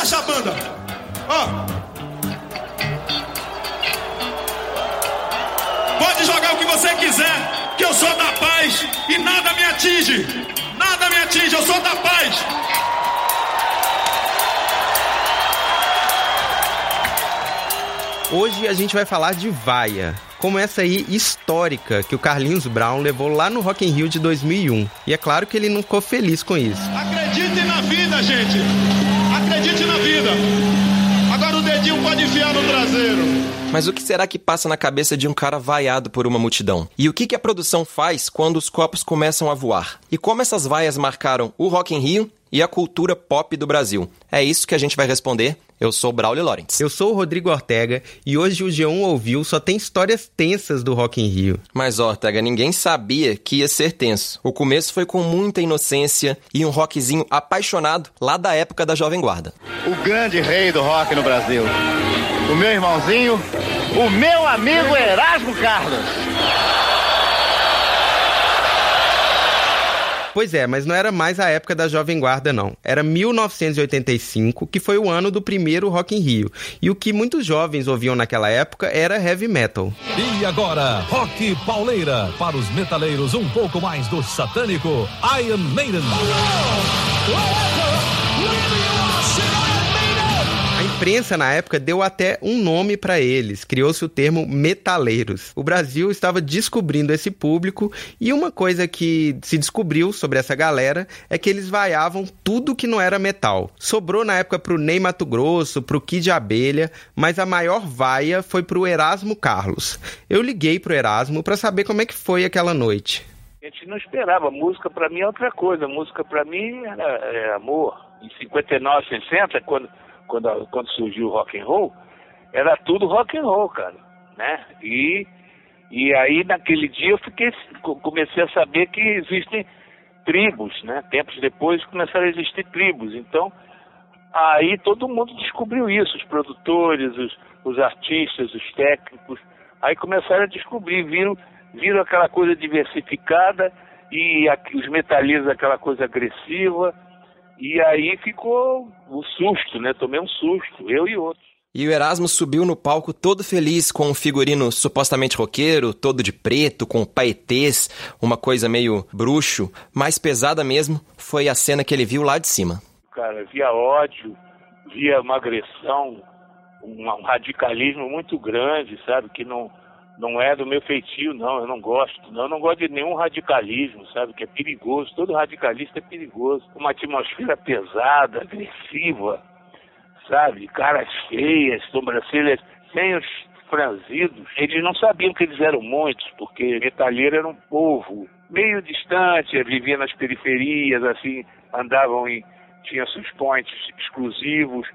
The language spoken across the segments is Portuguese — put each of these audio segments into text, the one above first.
Baixa a banda. Ó. Pode jogar o que você quiser, que eu sou da paz e nada me atinge. Nada me atinge, eu sou da paz. Hoje a gente vai falar de vaia, como essa aí histórica que o Carlinhos Brown levou lá no Rock in Rio de 2001. E é claro que ele não ficou feliz com isso. Acredite na vida, gente. Acredite na vida. Agora o dedinho pode enfiar no traseiro. Mas o que será que passa na cabeça de um cara vaiado por uma multidão? E o que, a produção faz quando os copos começam a voar? E como essas vaias marcaram o Rock in Rio e a cultura pop do Brasil? É isso que a gente vai responder eu sou Braulio Lawrence. Eu sou o Rodrigo Ortega e hoje o G1 ouviu só tem histórias tensas do Rock in Rio. Mas Ortega, ninguém sabia que ia ser tenso. O começo foi com muita inocência e um rockzinho apaixonado lá da época da Jovem Guarda. O grande rei do rock no Brasil. O meu irmãozinho, o meu amigo Erasmo Carlos. Pois é, mas não era mais a época da Jovem Guarda, não. Era 1985, que foi o ano do primeiro Rock in Rio. E o que muitos jovens ouviam naquela época era heavy metal. E agora, Rock Pauleira, para os metaleiros um pouco mais do satânico, Iron Maiden. Imprensa na época deu até um nome para eles, criou-se o termo metaleiros. O Brasil estava descobrindo esse público e uma coisa que se descobriu sobre essa galera é que eles vaiavam tudo que não era metal. Sobrou na época pro Ney Mato Grosso, pro Kid Abelha, mas a maior vaia foi pro Erasmo Carlos. Eu liguei pro Erasmo para saber como é que foi aquela noite. A gente não esperava. Música para mim é outra coisa. Música para mim era é amor. Em 59, 60, quando quando, quando surgiu o rock and roll, era tudo rock and roll, cara, né? E, e aí naquele dia eu fiquei, comecei a saber que existem tribos, né? Tempos depois começaram a existir tribos. Então, aí todo mundo descobriu isso, os produtores, os, os artistas, os técnicos. Aí começaram a descobrir, viram, viram aquela coisa diversificada e os metaleiros aquela coisa agressiva e aí ficou o susto, né? Tomei um susto, eu e outros. E o Erasmo subiu no palco todo feliz com um figurino supostamente roqueiro, todo de preto, com paetês, uma coisa meio bruxo. Mais pesada mesmo foi a cena que ele viu lá de cima. Cara, via ódio, via uma agressão, um radicalismo muito grande, sabe? Que não, não é do meu feitio, não. Eu não gosto. Não, eu não gosto de nenhum radicalismo, sabe? Que é perigoso. Todo radicalista é perigoso. Uma atmosfera pesada, agressiva, sabe? Caras feias, sobrancelhas sem os franzidos. Eles não sabiam que eles eram muitos, porque metalheiro era um povo meio distante, vivia nas periferias, assim, andavam em. tinha seus pontos exclusivos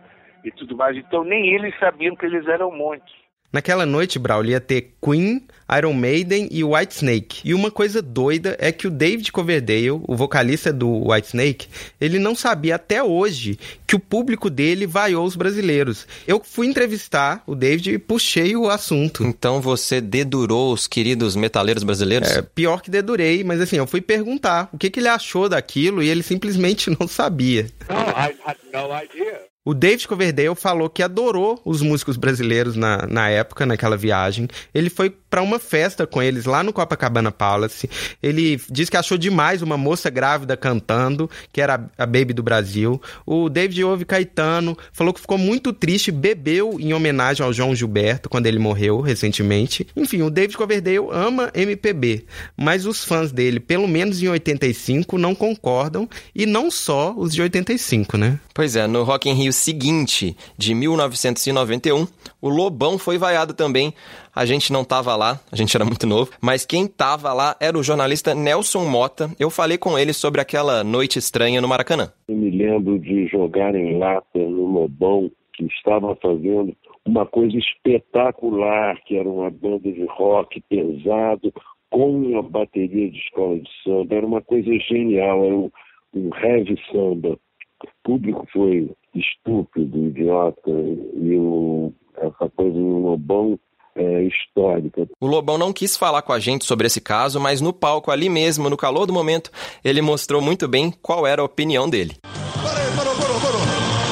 e tudo mais. Então nem eles sabiam que eles eram muitos. Naquela noite, Braulio ia ter Queen, Iron Maiden e Whitesnake. E uma coisa doida é que o David Coverdale, o vocalista do Whitesnake, ele não sabia até hoje que o público dele vaiou os brasileiros. Eu fui entrevistar o David e puxei o assunto. Então você dedurou os queridos metaleiros brasileiros? É, pior que dedurei, mas assim, eu fui perguntar o que, que ele achou daquilo e ele simplesmente não sabia. No, I had no idea. O David Coverdale falou que adorou os músicos brasileiros na, na época, naquela viagem. Ele foi para uma festa com eles lá no Copacabana Palace. Ele disse que achou demais uma moça grávida cantando, que era a Baby do Brasil. O David ouve Caetano, falou que ficou muito triste, bebeu em homenagem ao João Gilberto quando ele morreu recentemente. Enfim, o David Coverdale ama MPB, mas os fãs dele, pelo menos em 85, não concordam e não só os de 85, né? Pois é, no Rock in Rio seguinte, de 1991, o Lobão foi vaiado também. A gente não estava lá, a gente era muito novo, mas quem estava lá era o jornalista Nelson Mota. Eu falei com ele sobre aquela noite estranha no Maracanã. Eu me lembro de jogar em lata no Lobão, que estava fazendo uma coisa espetacular, que era uma banda de rock pesado, com uma bateria de escola de samba. Era uma coisa genial, era um, um heavy samba. O público foi estúpido, idiota, e o, essa coisa do Lobão é, histórica. O Lobão não quis falar com a gente sobre esse caso, mas no palco, ali mesmo, no calor do momento, ele mostrou muito bem qual era a opinião dele. Parou, parou, parou, parou,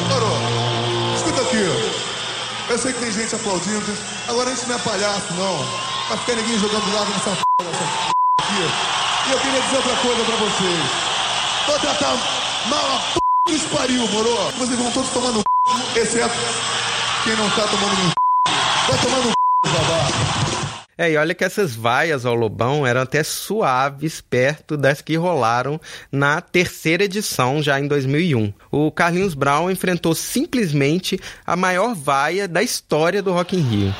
parou. Eu sei que tem gente aplaudindo. Agora a gente não é palhaço, não. Vai ficar ninguém jogando lado nessa p, nessa p aqui. E eu queria dizer outra coisa pra vocês. Vou tratar mal a p os pariu, moro? Vocês vão todos tomando p, exceto quem não tá tomando um p. Vai tomando p, babaca. É, e olha que essas vaias ao Lobão eram até suaves perto das que rolaram na terceira edição, já em 2001. O Carlinhos Brown enfrentou simplesmente a maior vaia da história do Rock in Rio.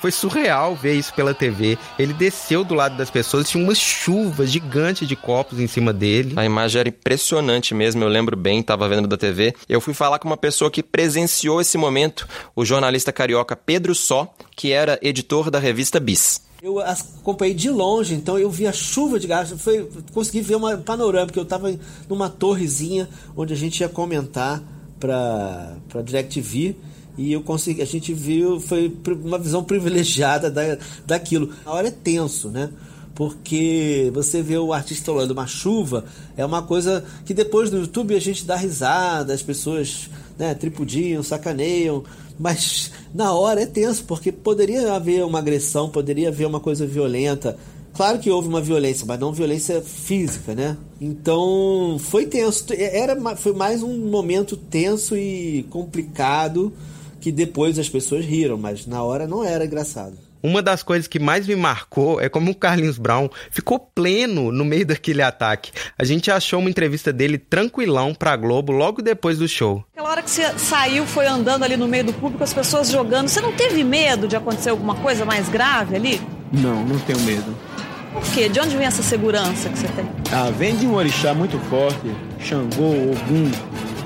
Foi surreal ver isso pela TV. Ele desceu do lado das pessoas, tinha uma chuva gigante de copos em cima dele. A imagem era impressionante mesmo, eu lembro bem, estava vendo da TV. Eu fui falar com uma pessoa que presenciou esse momento, o jornalista carioca Pedro Só, que era editor da revista Bis. Eu acompanhei de longe, então eu vi a chuva de gás, foi, consegui ver uma panorama, porque eu estava numa torrezinha onde a gente ia comentar para a DirecTV e eu consegui, a gente viu, foi uma visão privilegiada da, daquilo. A hora é tenso, né? Porque você vê o artista olhando uma chuva, é uma coisa que depois no YouTube a gente dá risada, as pessoas né, tripudiam, sacaneiam, mas na hora é tenso, porque poderia haver uma agressão, poderia haver uma coisa violenta. Claro que houve uma violência, mas não violência física, né? Então foi tenso. Era, foi mais um momento tenso e complicado que depois as pessoas riram, mas na hora não era engraçado. Uma das coisas que mais me marcou é como o Carlinhos Brown ficou pleno no meio daquele ataque. A gente achou uma entrevista dele tranquilão pra Globo logo depois do show. Aquela hora que você saiu, foi andando ali no meio do público, as pessoas jogando, você não teve medo de acontecer alguma coisa mais grave ali? Não, não tenho medo. Por quê? De onde vem essa segurança que você tem? Ah, vem de um orixá muito forte, Xangô, Ogum,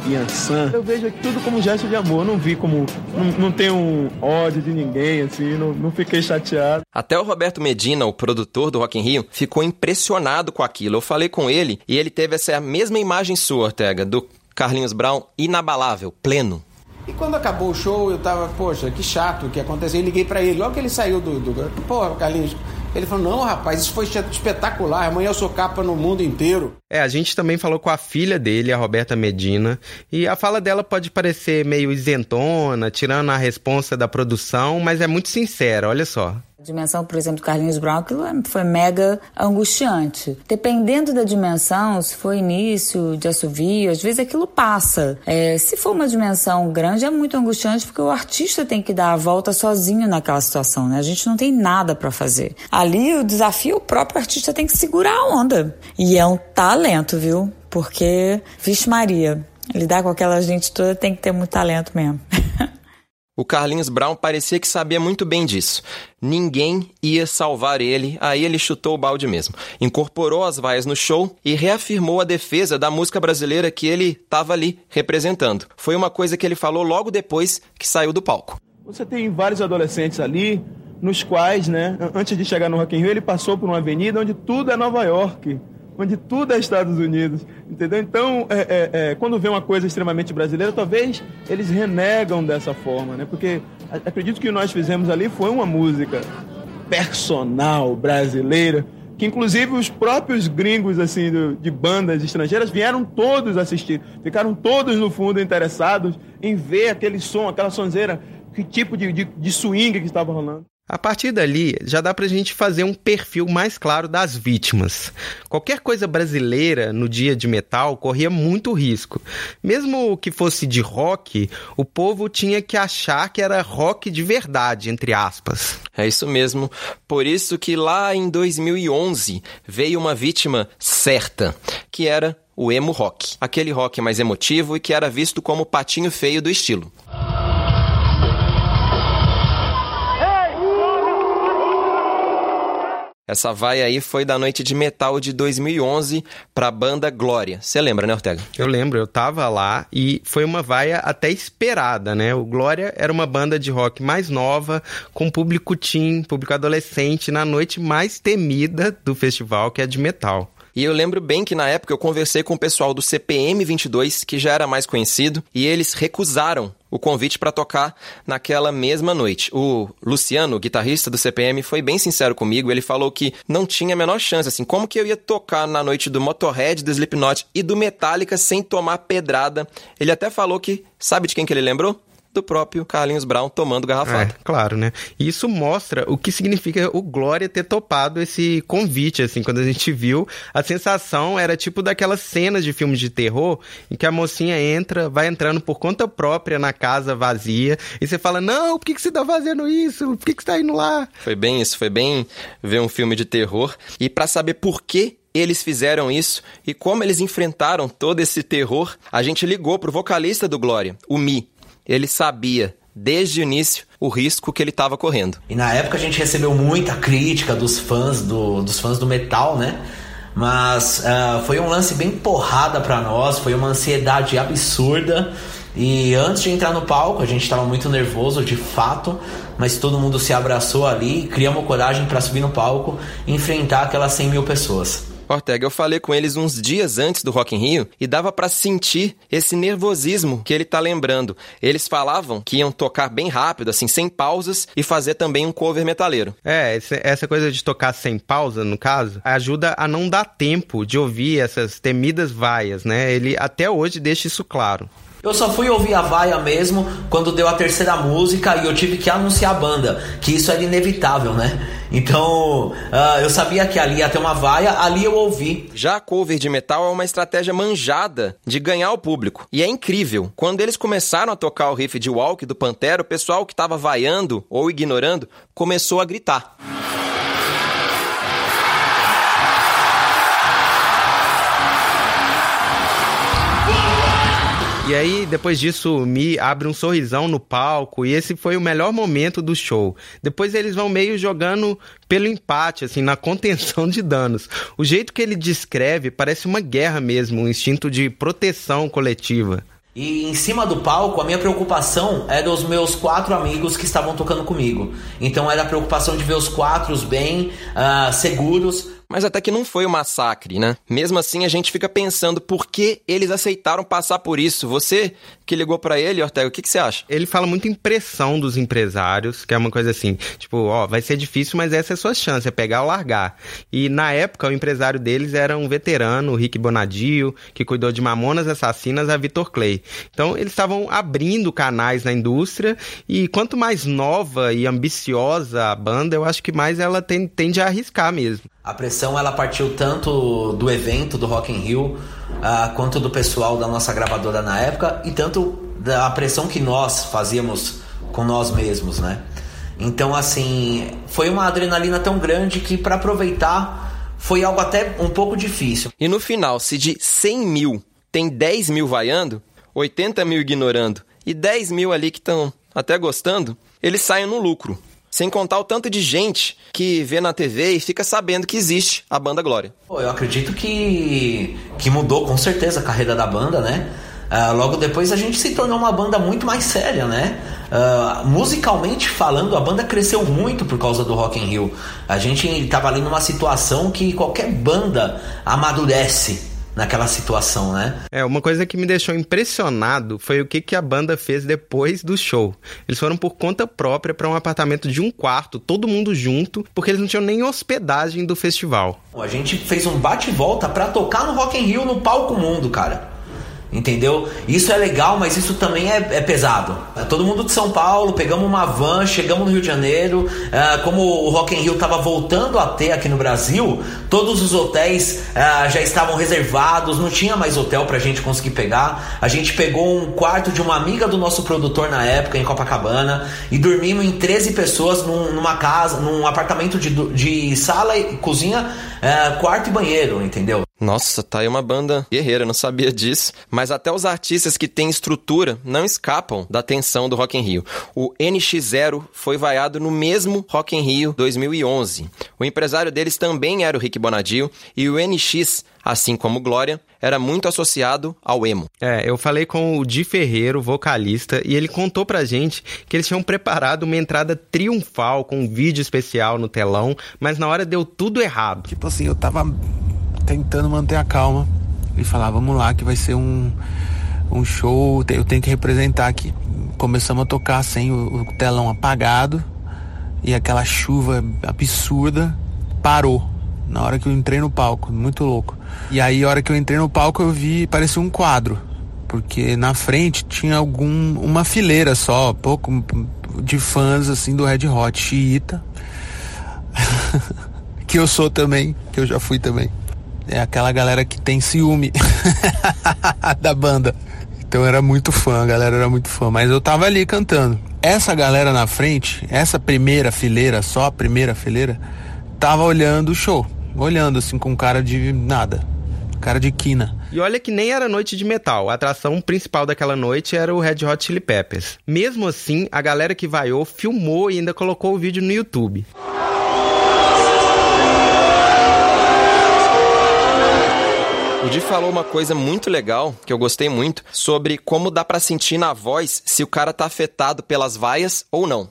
Yansan. Eu vejo tudo como gesto de amor, não vi como. Não, não tenho ódio de ninguém, assim, não, não fiquei chateado. Até o Roberto Medina, o produtor do Rock in Rio, ficou impressionado com aquilo. Eu falei com ele e ele teve essa mesma imagem sua, Ortega, do Carlinhos Brown inabalável, pleno. E quando acabou o show, eu tava, poxa, que chato o que aconteceu. Eu liguei para ele, logo que ele saiu do. do Pô, Carlinhos, ele falou: não, rapaz, isso foi espetacular. Amanhã eu sou capa no mundo inteiro. É, a gente também falou com a filha dele, a Roberta Medina, e a fala dela pode parecer meio isentona, tirando a responsa da produção, mas é muito sincera, olha só dimensão, por exemplo, do Carlinhos Brown, aquilo é, foi mega angustiante. Dependendo da dimensão, se for início de assovio, às vezes aquilo passa. É, se for uma dimensão grande, é muito angustiante porque o artista tem que dar a volta sozinho naquela situação, né? A gente não tem nada para fazer. Ali o desafio, o próprio artista tem que segurar a onda. E é um talento, viu? Porque, vixe Maria, lidar com aquela gente toda tem que ter muito talento mesmo. O Carlinhos Brown parecia que sabia muito bem disso. Ninguém ia salvar ele, aí ele chutou o balde mesmo. Incorporou as vaias no show e reafirmou a defesa da música brasileira que ele estava ali representando. Foi uma coisa que ele falou logo depois que saiu do palco. Você tem vários adolescentes ali, nos quais, né, antes de chegar no Rock in Rio, ele passou por uma avenida onde tudo é Nova York onde tudo é Estados Unidos, entendeu? Então, é, é, é, quando vê uma coisa extremamente brasileira, talvez eles renegam dessa forma, né? Porque acredito que nós fizemos ali foi uma música personal brasileira, que inclusive os próprios gringos assim do, de bandas estrangeiras vieram todos assistir, ficaram todos no fundo interessados em ver aquele som, aquela sonzeira, que tipo de, de, de swing que estava rolando. A partir dali, já dá pra gente fazer um perfil mais claro das vítimas. Qualquer coisa brasileira no dia de metal corria muito risco. Mesmo que fosse de rock, o povo tinha que achar que era rock de verdade, entre aspas. É isso mesmo. Por isso que lá em 2011 veio uma vítima certa, que era o emo rock. Aquele rock mais emotivo e que era visto como o patinho feio do estilo. Essa vai aí foi da noite de metal de 2011 para a banda Glória. Você lembra, né, Ortega? Eu lembro, eu tava lá e foi uma vaia até esperada, né? O Glória era uma banda de rock mais nova, com público teen, público adolescente, na noite mais temida do festival, que é de metal. E eu lembro bem que na época eu conversei com o pessoal do CPM 22, que já era mais conhecido, e eles recusaram o convite para tocar naquela mesma noite. O Luciano, guitarrista do CPM, foi bem sincero comigo. Ele falou que não tinha a menor chance, assim, como que eu ia tocar na noite do Motorhead, do Slipknot e do Metallica sem tomar pedrada. Ele até falou que, sabe de quem que ele lembrou? Do próprio Carlinhos Brown tomando garrafada. É, claro, né? E isso mostra o que significa o Glória ter topado esse convite, assim, quando a gente viu, a sensação era tipo daquelas cenas de filmes de terror em que a mocinha entra, vai entrando por conta própria na casa vazia, e você fala, não, por que, que você tá fazendo isso? Por que, que você tá indo lá? Foi bem isso, foi bem ver um filme de terror. E para saber por que eles fizeram isso e como eles enfrentaram todo esse terror, a gente ligou pro vocalista do Glória, o Mi, ele sabia desde o início o risco que ele estava correndo. E na época a gente recebeu muita crítica dos fãs do, dos fãs do metal, né? Mas uh, foi um lance bem porrada para nós, foi uma ansiedade absurda. E antes de entrar no palco, a gente estava muito nervoso, de fato, mas todo mundo se abraçou ali, criamos coragem para subir no palco e enfrentar aquelas 100 mil pessoas. Ortega, eu falei com eles uns dias antes do Rock in Rio e dava para sentir esse nervosismo que ele tá lembrando. Eles falavam que iam tocar bem rápido, assim, sem pausas e fazer também um cover metaleiro. É, essa coisa de tocar sem pausa, no caso, ajuda a não dar tempo de ouvir essas temidas vaias, né? Ele até hoje deixa isso claro. Eu só fui ouvir a vaia mesmo quando deu a terceira música e eu tive que anunciar a banda, que isso era inevitável, né? Então, uh, eu sabia que ali ia ter uma vaia, ali eu ouvi. Já a cover de metal é uma estratégia manjada de ganhar o público. E é incrível. Quando eles começaram a tocar o riff de Walk do Pantera, o pessoal que estava vaiando ou ignorando começou a gritar. E aí, depois disso, Mi abre um sorrisão no palco e esse foi o melhor momento do show. Depois eles vão meio jogando pelo empate, assim, na contenção de danos. O jeito que ele descreve parece uma guerra mesmo, um instinto de proteção coletiva. E em cima do palco, a minha preocupação era os meus quatro amigos que estavam tocando comigo. Então era a preocupação de ver os quatro bem uh, seguros, mas até que não foi um massacre, né? Mesmo assim, a gente fica pensando por que eles aceitaram passar por isso. Você que ligou para ele, Ortega, o que, que você acha? Ele fala muito em pressão dos empresários, que é uma coisa assim, tipo, ó, vai ser difícil, mas essa é a sua chance, é pegar ou largar. E na época, o empresário deles era um veterano, o Rick Bonadio, que cuidou de Mamonas Assassinas a Vitor Clay. Então, eles estavam abrindo canais na indústria e quanto mais nova e ambiciosa a banda, eu acho que mais ela tende a arriscar mesmo. A pressão ela partiu tanto do evento do Rock in Rio uh, quanto do pessoal da nossa gravadora na época e tanto da pressão que nós fazíamos com nós mesmos, né? Então assim foi uma adrenalina tão grande que para aproveitar foi algo até um pouco difícil. E no final, se de 100 mil tem 10 mil vaiando, 80 mil ignorando e 10 mil ali que estão até gostando, eles saem no lucro. Sem contar o tanto de gente que vê na TV e fica sabendo que existe a banda Glória. Eu acredito que, que mudou com certeza a carreira da banda, né? Uh, logo depois a gente se tornou uma banda muito mais séria, né? Uh, musicalmente falando, a banda cresceu muito por causa do Rock in Rio. A gente estava ali numa situação que qualquer banda amadurece naquela situação, né? É, uma coisa que me deixou impressionado foi o que, que a banda fez depois do show. Eles foram por conta própria para um apartamento de um quarto, todo mundo junto, porque eles não tinham nem hospedagem do festival. A gente fez um bate volta para tocar no Rock in Rio no palco mundo, cara entendeu? Isso é legal, mas isso também é, é, pesado. É todo mundo de São Paulo, pegamos uma van, chegamos no Rio de Janeiro, é, como o Rock in Rio estava voltando a ter aqui no Brasil, todos os hotéis é, já estavam reservados, não tinha mais hotel pra gente conseguir pegar. A gente pegou um quarto de uma amiga do nosso produtor na época, em Copacabana, e dormimos em 13 pessoas num, numa casa, num apartamento de, de sala e cozinha, quarto e banheiro, entendeu? Nossa, tá aí uma banda guerreira, não sabia disso. Mas até os artistas que têm estrutura não escapam da atenção do Rock in Rio. O NX0 foi vaiado no mesmo Rock in Rio 2011. O empresário deles também era o Rick Bonadio e o NX, assim como Glória, era muito associado ao emo. É, eu falei com o Di Ferreiro, vocalista, e ele contou pra gente que eles tinham preparado uma entrada triunfal com um vídeo especial no telão, mas na hora deu tudo errado. Tipo assim, eu tava tentando manter a calma e falar, vamos lá, que vai ser um, um show, eu tenho que representar aqui. Começamos a tocar sem o, telão apagado e aquela chuva absurda parou na hora que eu entrei no palco, muito louco. E aí, a hora que eu entrei no palco, eu vi, parecia um quadro, porque na frente tinha algum uma fileira só, pouco de fãs assim do Red Hot, xiita. que eu sou também, que eu já fui também. É aquela galera que tem ciúme da banda. Então era muito fã, a galera era muito fã, mas eu tava ali cantando. Essa galera na frente, essa primeira fileira, só a primeira fileira, tava olhando o show. Olhando assim com cara de nada. Cara de quina. E olha que nem era noite de metal. A atração principal daquela noite era o Red Hot Chili Peppers. Mesmo assim, a galera que vaiou filmou e ainda colocou o vídeo no YouTube. O Di falou uma coisa muito legal, que eu gostei muito, sobre como dá para sentir na voz se o cara tá afetado pelas vaias ou não.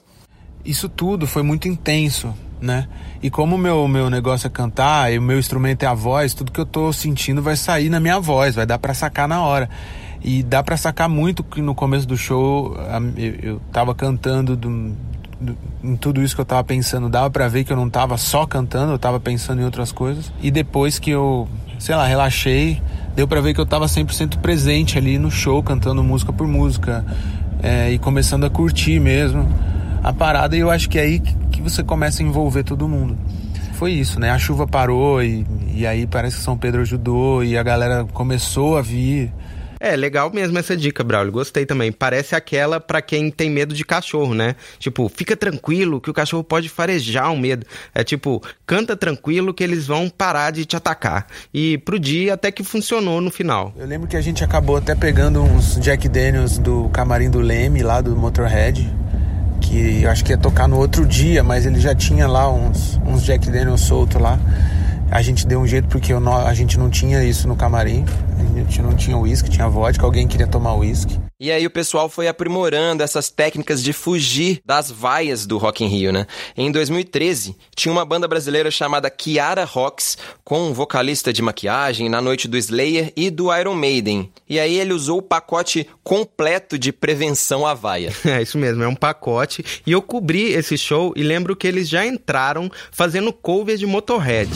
Isso tudo foi muito intenso, né? E como o meu, meu negócio é cantar, e o meu instrumento é a voz, tudo que eu tô sentindo vai sair na minha voz, vai dar para sacar na hora. E dá para sacar muito que no começo do show eu, tava cantando do, do, em tudo isso que eu tava pensando, dava para ver que eu não tava só cantando, eu tava pensando em outras coisas. E depois que eu sei lá, relaxei. Deu para ver que eu tava 100% presente ali no show, cantando música por música é, e começando a curtir mesmo a parada. E eu acho que é aí que você começa a envolver todo mundo. Foi isso, né? A chuva parou e, e aí parece que São Pedro ajudou e a galera começou a vir. É, legal mesmo essa dica, Braulio. Gostei também. Parece aquela para quem tem medo de cachorro, né? Tipo, fica tranquilo que o cachorro pode farejar o medo. É tipo, canta tranquilo que eles vão parar de te atacar. E pro dia até que funcionou no final. Eu lembro que a gente acabou até pegando uns Jack Daniels do camarim do Leme, lá do Motorhead. Que eu acho que ia tocar no outro dia, mas ele já tinha lá uns, uns Jack Daniels solto lá. A gente deu um jeito porque a gente não tinha isso no camarim. A gente não tinha uísque, tinha vodka, alguém queria tomar uísque. E aí o pessoal foi aprimorando essas técnicas de fugir das vaias do Rock in Rio, né? Em 2013, tinha uma banda brasileira chamada Kiara Rocks, com um vocalista de maquiagem na noite do Slayer e do Iron Maiden. E aí ele usou o pacote completo de prevenção à vaia. É isso mesmo, é um pacote. E eu cobri esse show e lembro que eles já entraram fazendo cover de Motorhead.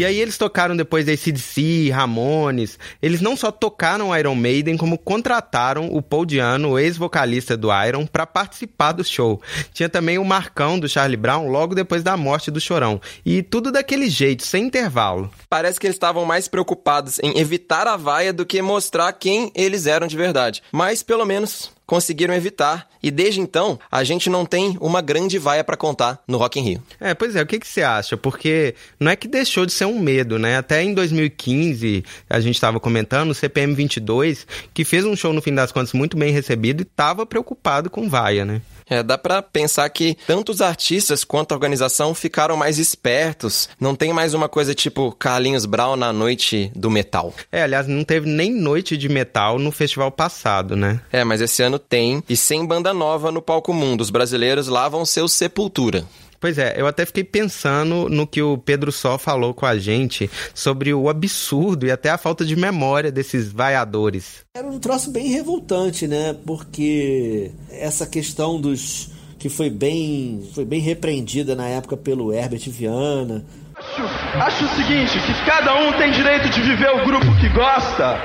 E aí eles tocaram depois ACDC, Ramones. Eles não só tocaram Iron Maiden, como contrataram o Paul Diano, ex-vocalista do Iron, para participar do show. Tinha também o Marcão do Charlie Brown logo depois da morte do Chorão. E tudo daquele jeito, sem intervalo. Parece que eles estavam mais preocupados em evitar a vaia do que mostrar quem eles eram de verdade. Mas pelo menos conseguiram evitar. E desde então, a gente não tem uma grande vaia para contar no Rock in Rio. É, pois é, o que, que você acha? Porque não é que deixou de ser um medo, né? Até em 2015, a gente estava comentando, o CPM 22, que fez um show no fim das contas muito bem recebido e estava preocupado com vaia, né? É, dá para pensar que tanto os artistas quanto a organização ficaram mais espertos. Não tem mais uma coisa tipo Carlinhos Brown na noite do metal. É, aliás, não teve nem noite de metal no festival passado, né? É, mas esse ano tem. E sem banda nova no palco mundo. Os brasileiros lá vão ser o Sepultura. Pois é, eu até fiquei pensando no que o Pedro Só falou com a gente sobre o absurdo e até a falta de memória desses vaiadores. Era um troço bem revoltante, né? Porque essa questão dos que foi bem, foi bem repreendida na época pelo Herbert Viana. Acho, acho o seguinte, que cada um tem direito de viver o grupo que gosta.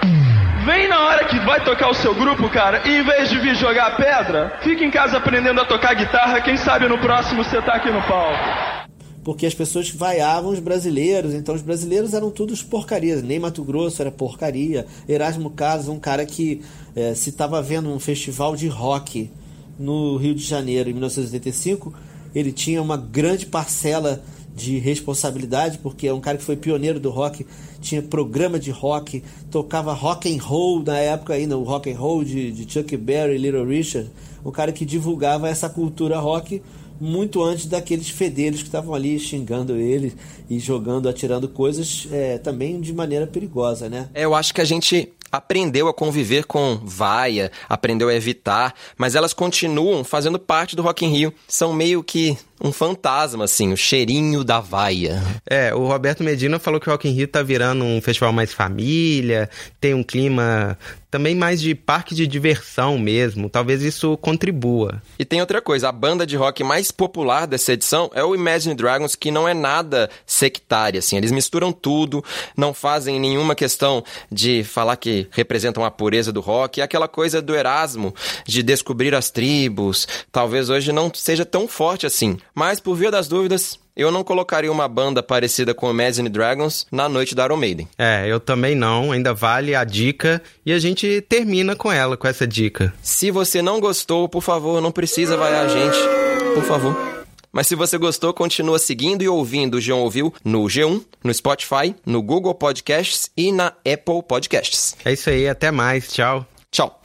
Vem na hora que vai tocar o seu grupo, cara, e em vez de vir jogar pedra, fica em casa aprendendo a tocar guitarra, quem sabe no próximo você tá aqui no palco. Porque as pessoas vaiavam os brasileiros, então os brasileiros eram todos porcarias, nem Mato Grosso era porcaria. Erasmo Carlos, um cara que é, se estava vendo um festival de rock no Rio de Janeiro em 1985, ele tinha uma grande parcela de responsabilidade, porque é um cara que foi pioneiro do rock, tinha programa de rock, tocava rock and roll na época ainda, o rock and roll de, de Chuck Berry, Little Richard, um cara que divulgava essa cultura rock muito antes daqueles fedelhos que estavam ali xingando ele e jogando, atirando coisas é, também de maneira perigosa, né? É, eu acho que a gente aprendeu a conviver com vaia, aprendeu a evitar, mas elas continuam fazendo parte do Rock in Rio. São meio que um fantasma, assim, o cheirinho da vaia. É, o Roberto Medina falou que o Rock in Rio tá virando um festival mais família, tem um clima também mais de parque de diversão mesmo. Talvez isso contribua. E tem outra coisa, a banda de rock mais popular dessa edição é o Imagine Dragons, que não é nada sectária, assim. Eles misturam tudo, não fazem nenhuma questão de falar que representam a pureza do rock. É aquela coisa do Erasmo, de descobrir as tribos. Talvez hoje não seja tão forte assim. Mas, por via das dúvidas, eu não colocaria uma banda parecida com Imagine Dragons na noite da Iron Maiden. É, eu também não. Ainda vale a dica e a gente termina com ela, com essa dica. Se você não gostou, por favor, não precisa vaiar a gente. Por favor. Mas se você gostou, continua seguindo e ouvindo o João Ouviu no G1, no Spotify, no Google Podcasts e na Apple Podcasts. É isso aí, até mais. Tchau. Tchau.